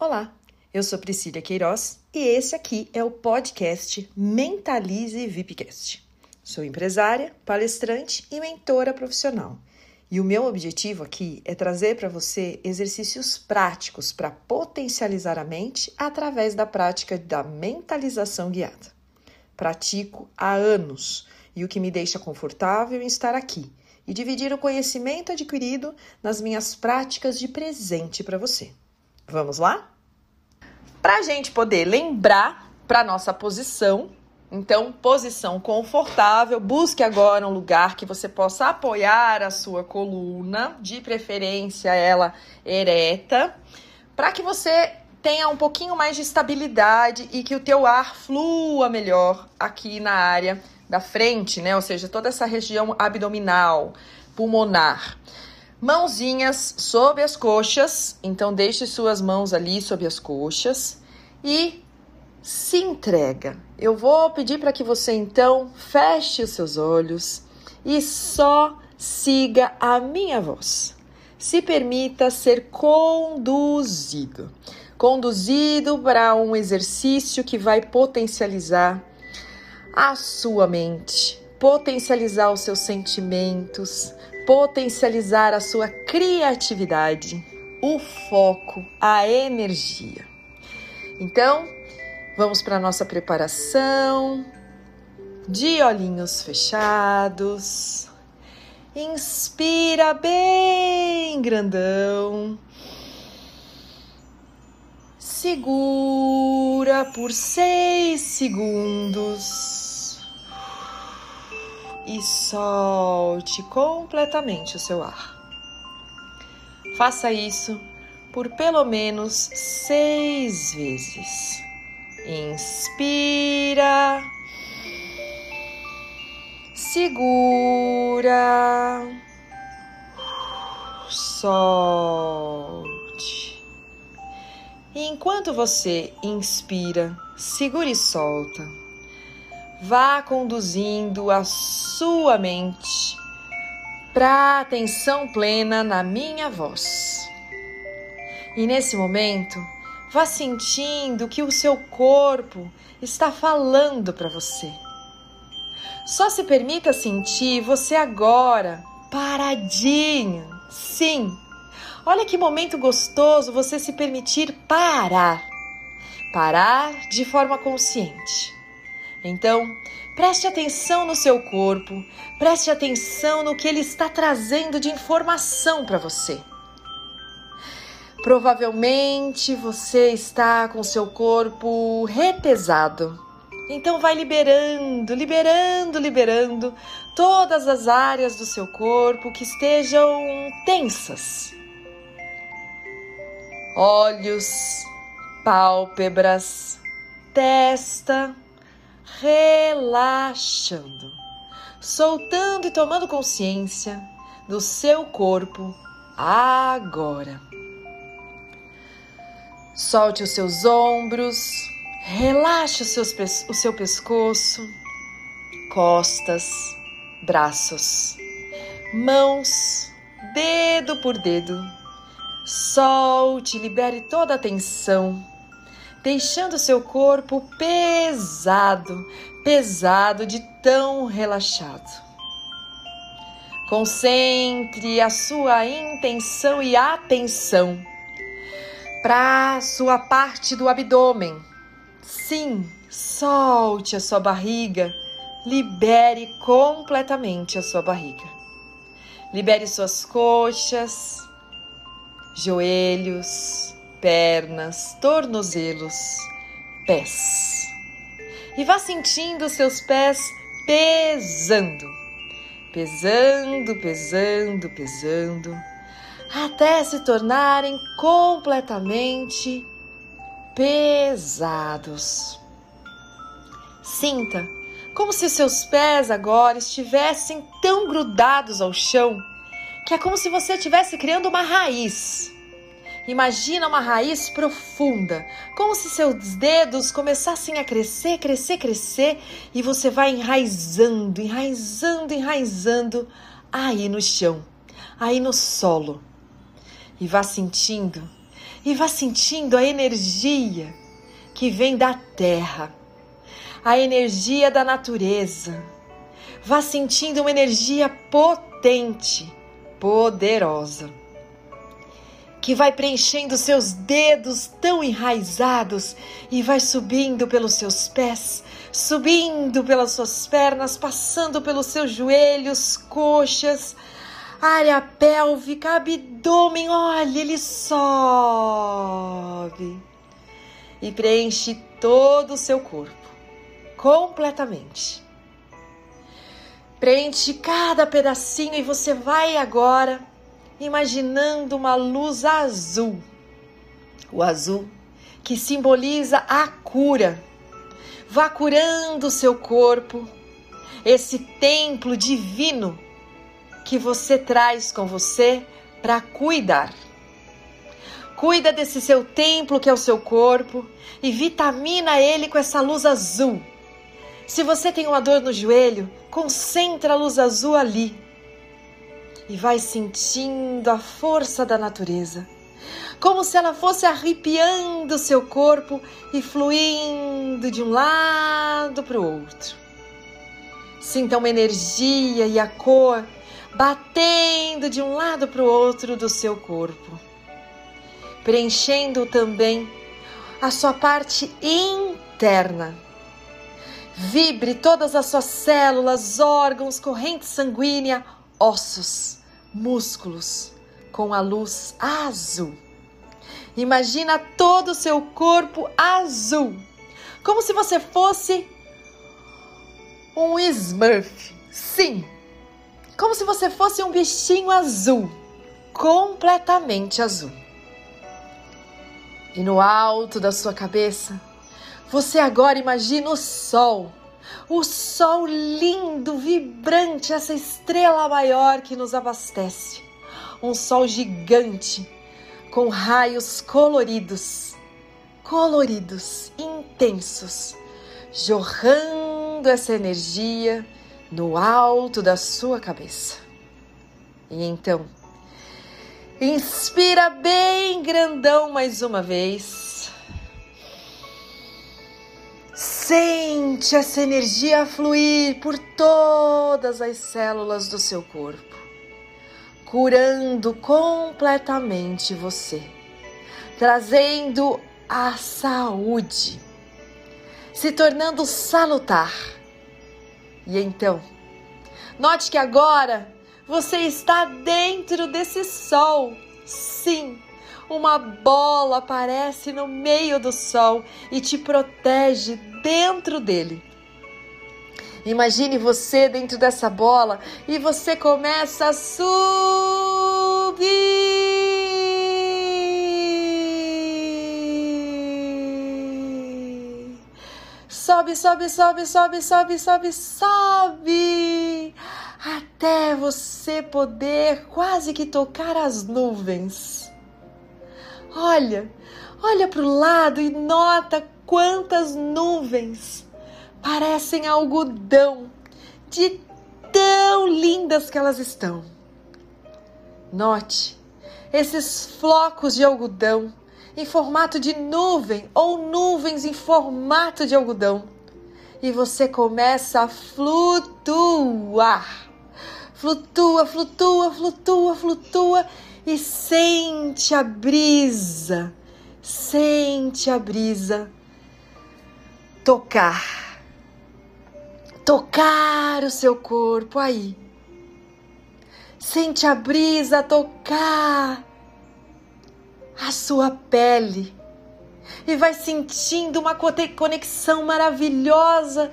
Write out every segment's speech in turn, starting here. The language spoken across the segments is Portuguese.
Olá, eu sou Priscila Queiroz e esse aqui é o podcast Mentalize VIPcast. Sou empresária, palestrante e mentora profissional. E o meu objetivo aqui é trazer para você exercícios práticos para potencializar a mente através da prática da mentalização guiada. Pratico há anos e o que me deixa confortável em estar aqui e dividir o conhecimento adquirido nas minhas práticas de presente para você. Vamos lá? Para a gente poder lembrar para nossa posição, então, posição confortável, busque agora um lugar que você possa apoiar a sua coluna, de preferência ela ereta, para que você tenha um pouquinho mais de estabilidade e que o teu ar flua melhor aqui na área da frente, né? Ou seja, toda essa região abdominal, pulmonar. Mãozinhas sob as coxas, então deixe suas mãos ali sob as coxas e se entrega. Eu vou pedir para que você então feche os seus olhos e só siga a minha voz. Se permita ser conduzido. Conduzido para um exercício que vai potencializar a sua mente, potencializar os seus sentimentos, potencializar a sua criatividade, o foco, a energia. Então, vamos para a nossa preparação de olhinhos fechados. Inspira bem grandão. Segura por seis segundos e solte completamente o seu ar. Faça isso por pelo menos seis vezes. Inspira, segura, solte. E enquanto você inspira, segura e solta vá conduzindo a sua mente para atenção plena na minha voz. E nesse momento, vá sentindo que o seu corpo está falando para você. Só se permita sentir você agora, paradinho. Sim. Olha que momento gostoso você se permitir parar. Parar de forma consciente. Então, preste atenção no seu corpo, preste atenção no que ele está trazendo de informação para você. Provavelmente você está com seu corpo retesado. Então vai liberando, liberando, liberando todas as áreas do seu corpo que estejam tensas. Olhos, pálpebras, testa, relaxando, soltando e tomando consciência do seu corpo agora. Solte os seus ombros, relaxe os seus, o seu pescoço, costas, braços, mãos, dedo por dedo. Solte, libere toda a tensão deixando seu corpo pesado, pesado de tão relaxado. Concentre a sua intenção e atenção para sua parte do abdômen. Sim, solte a sua barriga, libere completamente a sua barriga. Libere suas coxas, joelhos, pernas, tornozelos, pés. E vá sentindo seus pés pesando, pesando, pesando, pesando, até se tornarem completamente pesados. Sinta como se seus pés agora estivessem tão grudados ao chão que é como se você estivesse criando uma raiz Imagina uma raiz profunda, como se seus dedos começassem a crescer, crescer, crescer e você vai enraizando, enraizando, enraizando aí no chão, aí no solo. E vá sentindo e vá sentindo a energia que vem da terra, a energia da natureza. Vá sentindo uma energia potente, poderosa, que vai preenchendo seus dedos tão enraizados e vai subindo pelos seus pés, subindo pelas suas pernas, passando pelos seus joelhos, coxas, área pélvica, abdômen, olha, ele sobe e preenche todo o seu corpo completamente. Preenche cada pedacinho e você vai agora imaginando uma luz azul. O azul que simboliza a cura. Vá curando seu corpo, esse templo divino que você traz com você para cuidar. Cuida desse seu templo que é o seu corpo e vitamina ele com essa luz azul. Se você tem uma dor no joelho, concentra a luz azul ali e vai sentindo a força da natureza, como se ela fosse arrepiando seu corpo e fluindo de um lado para o outro. Sinta uma energia e a cor batendo de um lado para o outro do seu corpo, preenchendo também a sua parte interna. Vibre todas as suas células, órgãos, corrente sanguínea, ossos, músculos com a luz azul. Imagina todo o seu corpo azul, como se você fosse um Smurf. Sim, como se você fosse um bichinho azul, completamente azul. E no alto da sua cabeça, você agora imagina o sol, o sol lindo, vibrante, essa estrela maior que nos abastece. Um sol gigante, com raios coloridos, coloridos, intensos, jorrando essa energia no alto da sua cabeça. E então, inspira bem grandão mais uma vez. Sente essa energia fluir por todas as células do seu corpo, curando completamente você, trazendo a saúde, se tornando salutar e então, note que agora você está dentro desse sol. Sim, uma bola aparece no meio do sol e te protege dentro dele. Imagine você dentro dessa bola e você começa a subir. sobe, sobe, sobe, sobe, sobe, sobe, sobe, até você poder quase que tocar as nuvens. Olha, olha para o lado e nota quantas nuvens parecem algodão, de tão lindas que elas estão. Note esses flocos de algodão em formato de nuvem ou nuvens em formato de algodão. E você começa a flutuar. Flutua, flutua, flutua, flutua e sente a brisa. Sente a brisa tocar. Tocar o seu corpo aí. Sente a brisa tocar a sua pele e vai sentindo uma conexão maravilhosa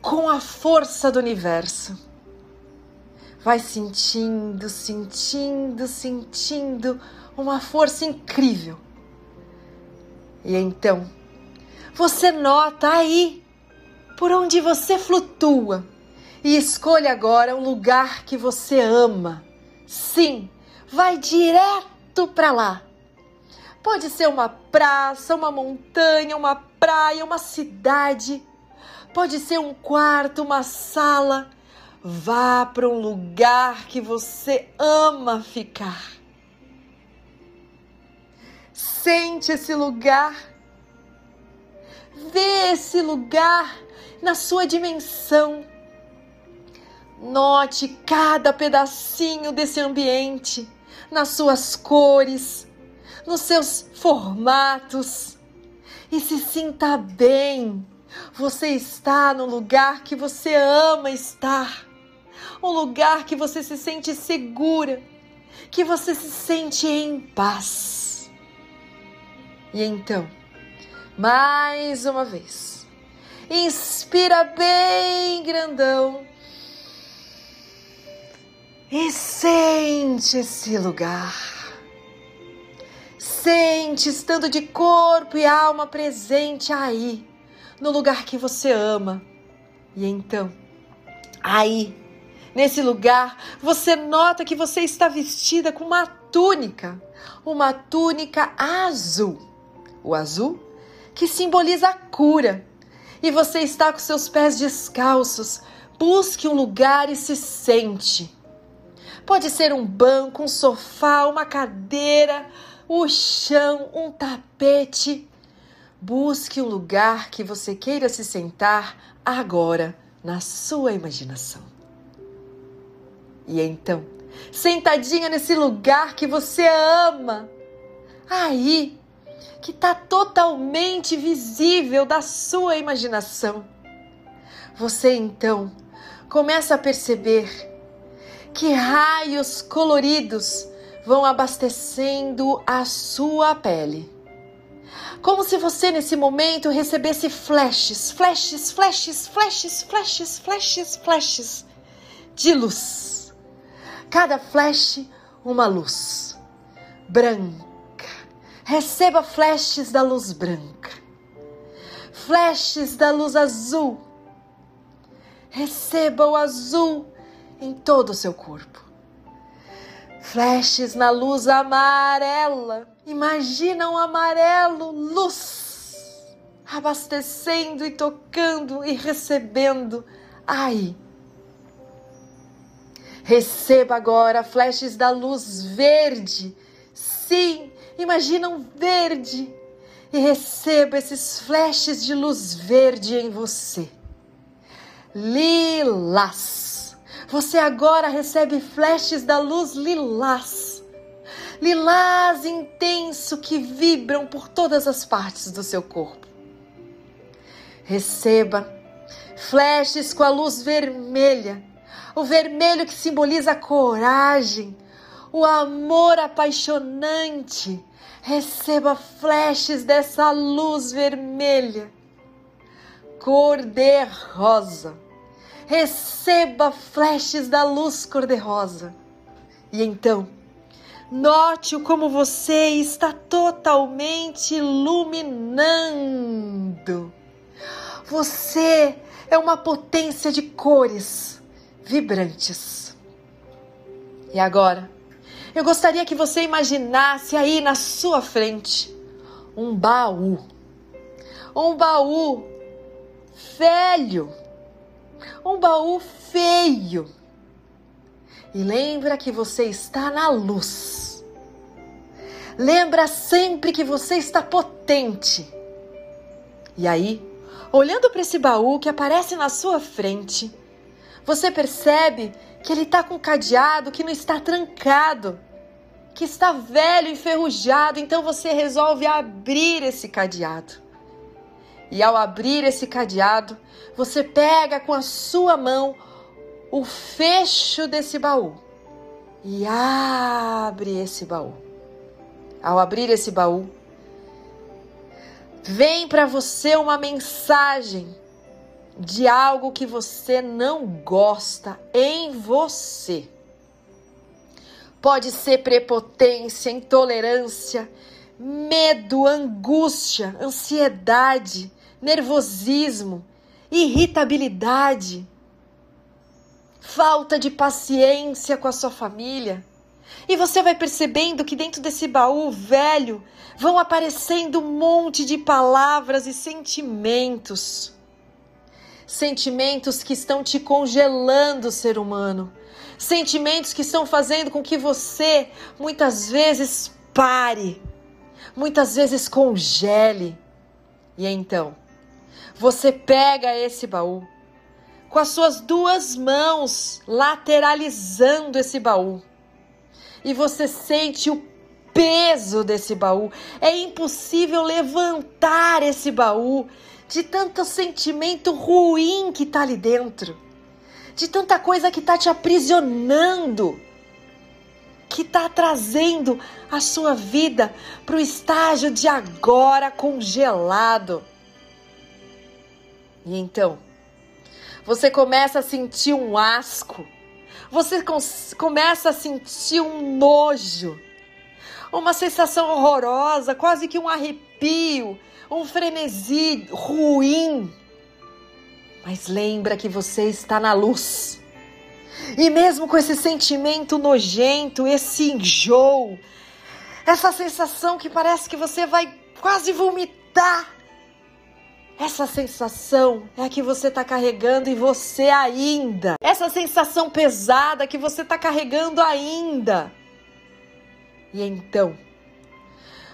com a força do universo. Vai sentindo, sentindo, sentindo uma força incrível. E então, você nota aí por onde você flutua e escolha agora um lugar que você ama. Sim, vai direto para lá Pode ser uma praça, uma montanha, uma praia, uma cidade. Pode ser um quarto, uma sala. Vá para um lugar que você ama ficar. Sente esse lugar. Vê esse lugar na sua dimensão. Note cada pedacinho desse ambiente, nas suas cores, nos seus formatos e se sinta bem. Você está no lugar que você ama estar, um lugar que você se sente segura, que você se sente em paz. E então, mais uma vez, inspira bem grandão e sente esse lugar. Sente estando de corpo e alma presente aí, no lugar que você ama. E então, aí, nesse lugar, você nota que você está vestida com uma túnica, uma túnica azul. O azul que simboliza a cura. E você está com seus pés descalços. Busque um lugar e se sente. Pode ser um banco, um sofá, uma cadeira, o chão, um tapete. Busque um lugar que você queira se sentar agora na sua imaginação. E então, sentadinha nesse lugar que você ama, aí, que está totalmente visível da sua imaginação, você então começa a perceber que raios coloridos vão abastecendo a sua pele. Como se você nesse momento recebesse flashes, flashes, flashes, flashes, flashes, flashes, flashes de luz. Cada flash, uma luz branca. Receba flashes da luz branca, flashes da luz azul. Receba o azul em todo o seu corpo flashes na luz amarela. Imagina um amarelo, luz, abastecendo e tocando e recebendo. Ai! Receba agora flashes da luz verde. Sim, imagina um verde. E receba esses flashes de luz verde em você. Lilás você agora recebe flashes da luz lilás. Lilás intenso que vibram por todas as partes do seu corpo. Receba flashes com a luz vermelha, o vermelho que simboliza coragem, o amor apaixonante. Receba flashes dessa luz vermelha, cor de rosa receba flashes da luz cor-de-rosa. E então, note-o como você está totalmente iluminando. Você é uma potência de cores vibrantes. E agora, eu gostaria que você imaginasse aí na sua frente um baú. Um baú velho um baú feio. E lembra que você está na luz. Lembra sempre que você está potente. E aí, olhando para esse baú que aparece na sua frente, você percebe que ele está com cadeado que não está trancado, que está velho, enferrujado. Então você resolve abrir esse cadeado. E ao abrir esse cadeado, você pega com a sua mão o fecho desse baú e abre esse baú. Ao abrir esse baú, vem para você uma mensagem de algo que você não gosta em você. Pode ser prepotência, intolerância, medo, angústia, ansiedade, nervosismo, irritabilidade, falta de paciência com a sua família. E você vai percebendo que dentro desse baú velho vão aparecendo um monte de palavras e sentimentos. Sentimentos que estão te congelando, ser humano. Sentimentos que estão fazendo com que você muitas vezes pare muitas vezes congele. E então, você pega esse baú com as suas duas mãos lateralizando esse baú. E você sente o peso desse baú. É impossível levantar esse baú de tanto sentimento ruim que tá ali dentro, de tanta coisa que tá te aprisionando, que tá trazendo a sua vida para o estágio de agora congelado. E então, você começa a sentir um asco, você começa a sentir um nojo, uma sensação horrorosa, quase que um arrepio, um frenesi ruim. Mas lembra que você está na luz. E mesmo com esse sentimento nojento, esse enjoo, essa sensação que parece que você vai quase vomitar, essa sensação é a que você está carregando e você ainda. Essa sensação pesada que você está carregando ainda. E então,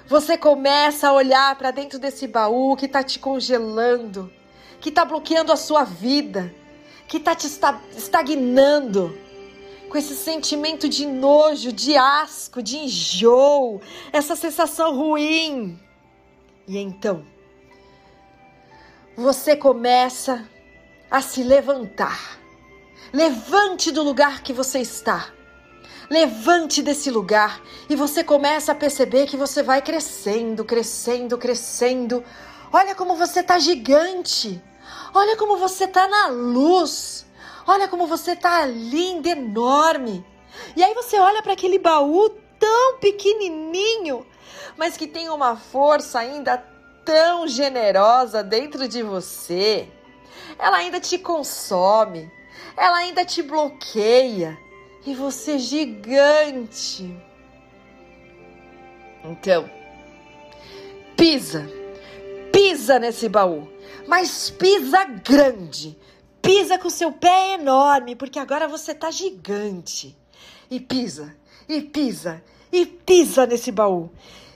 você começa a olhar para dentro desse baú que está te congelando, que está bloqueando a sua vida, que está te estagnando. Com esse sentimento de nojo, de asco, de enjoo, essa sensação ruim. E então, você começa a se levantar. Levante do lugar que você está. Levante desse lugar e você começa a perceber que você vai crescendo, crescendo, crescendo. Olha como você tá gigante. Olha como você tá na luz. Olha como você tá linda, enorme. E aí você olha para aquele baú tão pequenininho, mas que tem uma força ainda tão generosa dentro de você. Ela ainda te consome, ela ainda te bloqueia e você gigante. Então, pisa, pisa nesse baú, mas pisa grande. Pisa com seu pé enorme, porque agora você tá gigante. E pisa, e pisa, e pisa nesse baú.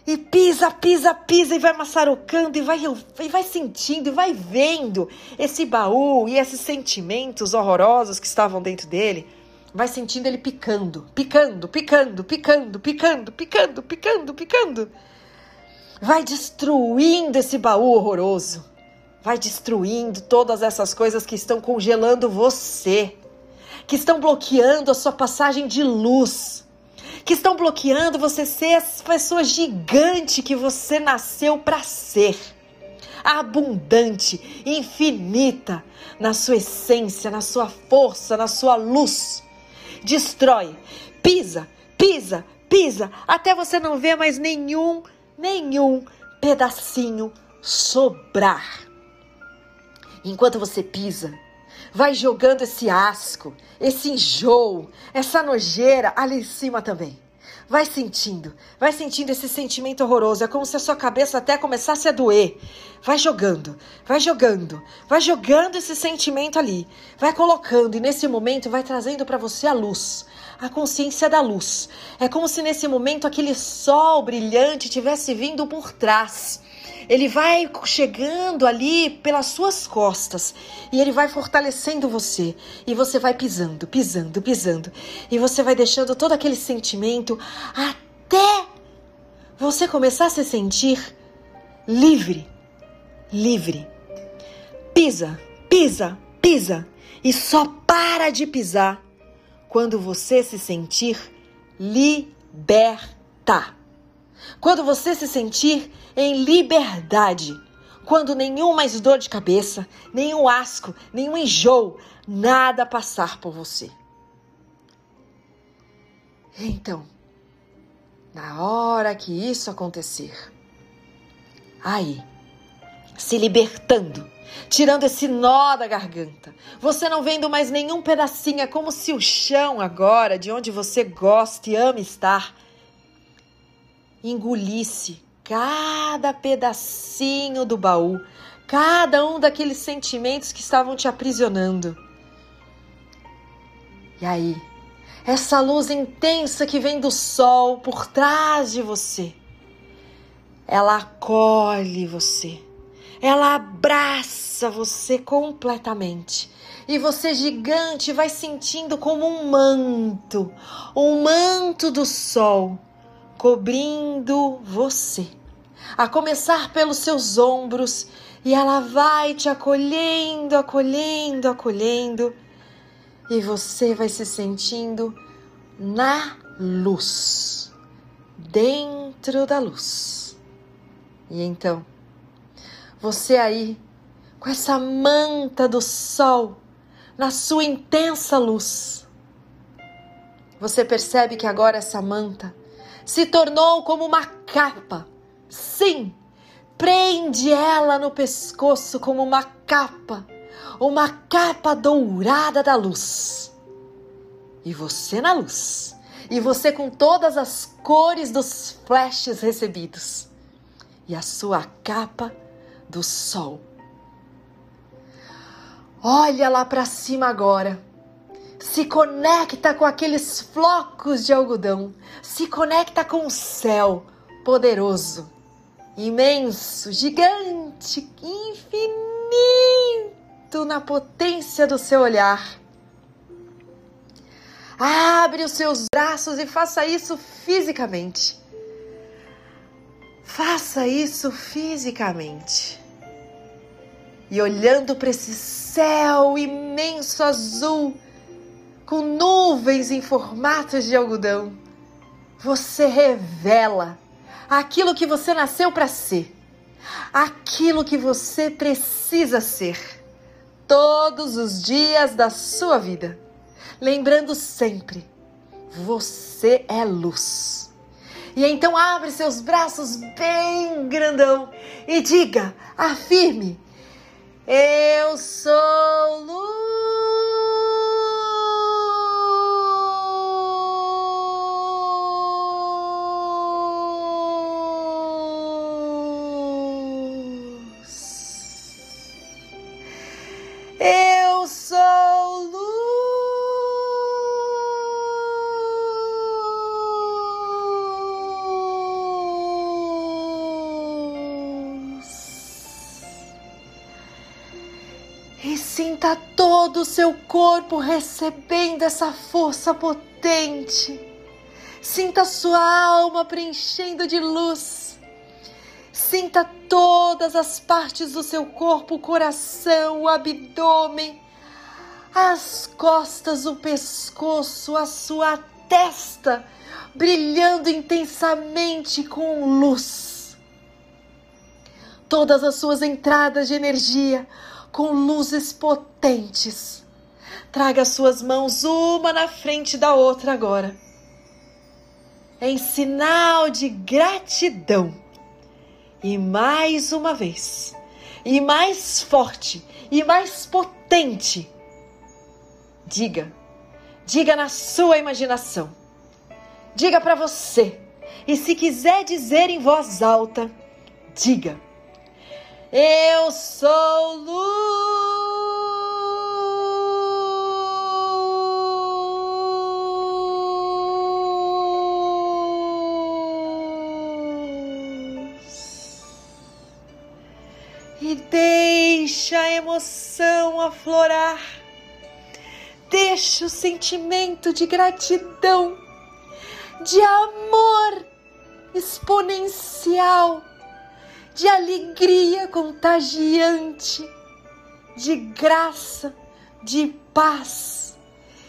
E pisa, pisa, pisa e vai maçarocando e vai, e vai sentindo e vai vendo esse baú e esses sentimentos horrorosos que estavam dentro dele. Vai sentindo ele picando, picando, picando, picando, picando, picando, picando, picando. Vai destruindo esse baú horroroso. Vai destruindo todas essas coisas que estão congelando você, que estão bloqueando a sua passagem de luz que estão bloqueando você ser a pessoa gigante que você nasceu para ser. Abundante, infinita na sua essência, na sua força, na sua luz. Destrói, pisa, pisa, pisa, até você não ver mais nenhum, nenhum pedacinho sobrar. Enquanto você pisa, vai jogando esse asco, esse enjoo, essa nojeira ali em cima também. Vai sentindo, vai sentindo esse sentimento horroroso. É como se a sua cabeça até começasse a doer. Vai jogando, vai jogando, vai jogando esse sentimento ali. Vai colocando e nesse momento vai trazendo para você a luz, a consciência da luz. É como se nesse momento aquele sol brilhante tivesse vindo por trás ele vai chegando ali pelas suas costas e ele vai fortalecendo você. E você vai pisando, pisando, pisando. E você vai deixando todo aquele sentimento até você começar a se sentir livre. Livre. Pisa, pisa, pisa. E só para de pisar quando você se sentir liberta. Quando você se sentir em liberdade, quando nenhum mais dor de cabeça, nenhum asco, nenhum enjoo, nada passar por você. Então, na hora que isso acontecer, aí, se libertando, tirando esse nó da garganta, você não vendo mais nenhum pedacinho, é como se o chão agora, de onde você gosta e ama estar, engolisse cada pedacinho do baú, cada um daqueles sentimentos que estavam te aprisionando. E aí, essa luz intensa que vem do sol por trás de você ela acolhe você, ela abraça você completamente. E você, gigante, vai sentindo como um manto, um manto do sol, cobrindo você. A começar pelos seus ombros, e ela vai te acolhendo, acolhendo, acolhendo, e você vai se sentindo na luz, dentro da luz. E então, você aí, com essa manta do sol, na sua intensa luz, você percebe que agora essa manta se tornou como uma capa. Sim, prende ela no pescoço como uma capa, uma capa dourada da luz e você na luz, e você com todas as cores dos flashes recebidos, e a sua capa do sol. Olha lá para cima agora. Se conecta com aqueles flocos de algodão, se conecta com o céu poderoso, imenso, gigante, infinito na potência do seu olhar Abre os seus braços e faça isso fisicamente. Faça isso fisicamente. E olhando para esse céu imenso azul, com nuvens em formatos de algodão, você revela aquilo que você nasceu para ser, aquilo que você precisa ser, todos os dias da sua vida lembrando sempre: você é luz. E então abre seus braços bem grandão e diga, afirme: Eu sou luz. Todo o seu corpo recebendo essa força potente. Sinta sua alma preenchendo de luz. Sinta todas as partes do seu corpo, o coração, o abdômen, as costas, o pescoço, a sua testa brilhando intensamente com luz. Todas as suas entradas de energia, com luzes potentes. Traga suas mãos uma na frente da outra agora. Em sinal de gratidão. E mais uma vez, e mais forte, e mais potente. Diga, diga na sua imaginação. Diga para você. E se quiser dizer em voz alta, diga eu sou luz. E deixa a emoção aflorar. Deixa o sentimento de gratidão, de amor exponencial de alegria contagiante, de graça, de paz,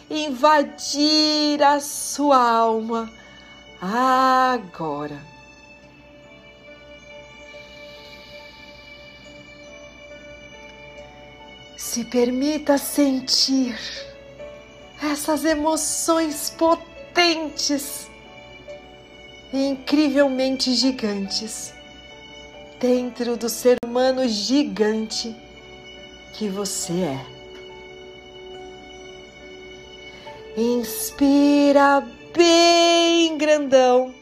invadir a sua alma agora. Se permita sentir essas emoções potentes e incrivelmente gigantes dentro do ser humano gigante que você é. Inspira bem grandão.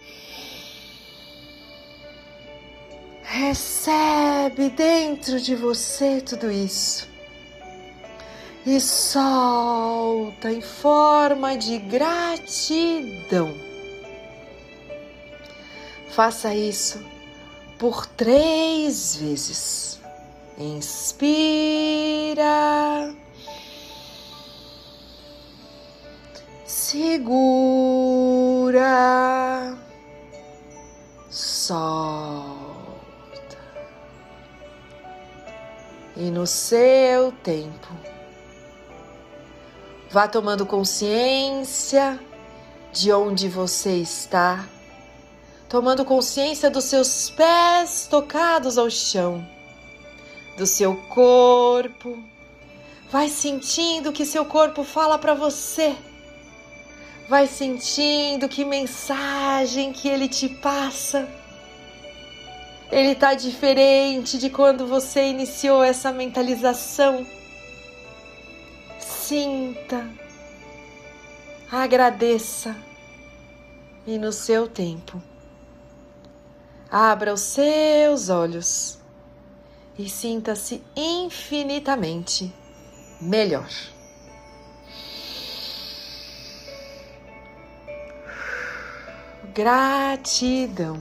Recebe dentro de você tudo isso. E solta em forma de gratidão. Faça isso por três vezes. Inspira. Segura. Solta. E no seu tempo, vá tomando consciência de onde você está, tomando consciência dos seus pés tocados ao chão, do seu corpo. Vai sentindo que seu corpo fala para você. Vai sentindo que mensagem que ele te passa. Ele tá diferente de quando você iniciou essa mentalização. Sinta agradeça e no seu tempo. Abra os seus olhos e sinta-se infinitamente melhor. Gratidão.